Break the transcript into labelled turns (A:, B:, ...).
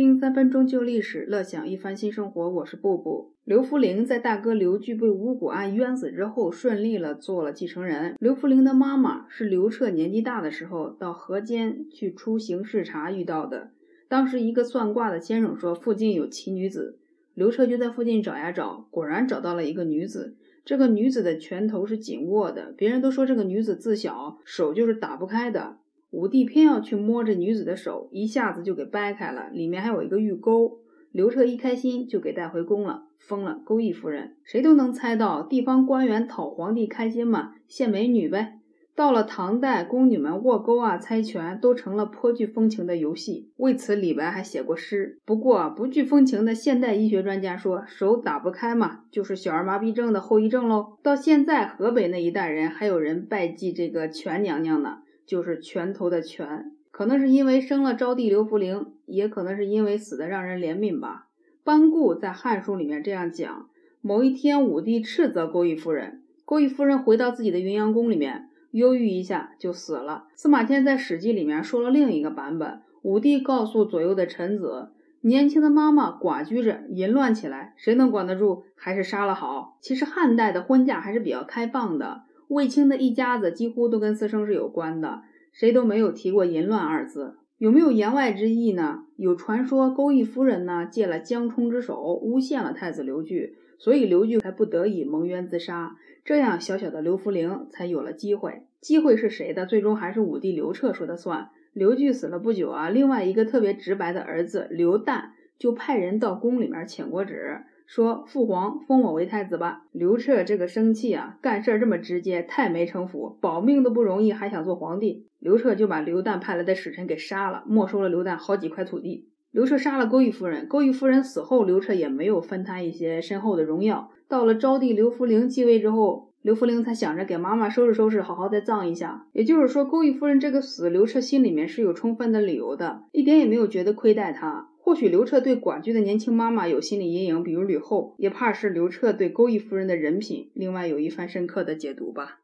A: 听三分钟旧历史，乐享一番新生活。我是布布。刘福陵在大哥刘据被五谷案冤死之后，顺利了做了继承人。刘福陵的妈妈是刘彻年纪大的时候到河间去出行视察遇到的。当时一个算卦的先生说附近有奇女子，刘彻就在附近找呀找，果然找到了一个女子。这个女子的拳头是紧握的，别人都说这个女子自小手就是打不开的。武帝偏要去摸这女子的手，一下子就给掰开了，里面还有一个玉钩。刘彻一开心就给带回宫了，封了钩弋夫人。谁都能猜到，地方官员讨皇帝开心嘛，献美女呗。到了唐代，宫女们握钩啊、猜拳都成了颇具风情的游戏。为此，李白还写过诗。不过，不具风情的现代医学专家说，手打不开嘛，就是小儿麻痹症的后遗症喽。到现在，河北那一代人还有人拜祭这个拳娘娘呢。就是拳头的拳，可能是因为生了招娣刘弗陵，也可能是因为死的让人怜悯吧。班固在《汉书》里面这样讲：某一天，武帝斥责勾弋夫人，勾弋夫人回到自己的云阳宫里面，忧郁一下就死了。司马迁在《史记》里面说了另一个版本：武帝告诉左右的臣子，年轻的妈妈寡居着，淫乱起来，谁能管得住？还是杀了好。其实汉代的婚嫁还是比较开放的。卫青的一家子几乎都跟私生是有关的，谁都没有提过淫乱二字。有没有言外之意呢？有传说勾弋夫人呢借了江充之手诬陷了太子刘据，所以刘据才不得已蒙冤自杀，这样小小的刘弗陵才有了机会。机会是谁的？最终还是武帝刘彻说的算。刘据死了不久啊，另外一个特别直白的儿子刘旦就派人到宫里面请过旨。说父皇封我为太子吧，刘彻这个生气啊，干事这么直接，太没城府，保命都不容易，还想做皇帝。刘彻就把刘旦派来的使臣给杀了，没收了刘旦好几块土地。刘彻杀了勾弋夫人，勾弋夫人死后，刘彻也没有分他一些深厚的荣耀。到了昭帝刘弗陵继位之后，刘弗陵才想着给妈妈收拾收拾，好好再葬一下。也就是说，勾弋夫人这个死，刘彻心里面是有充分的理由的，一点也没有觉得亏待她。或许刘彻对寡居的年轻妈妈有心理阴影，比如吕后，也怕是刘彻对勾弋夫人的人品，另外有一番深刻的解读吧。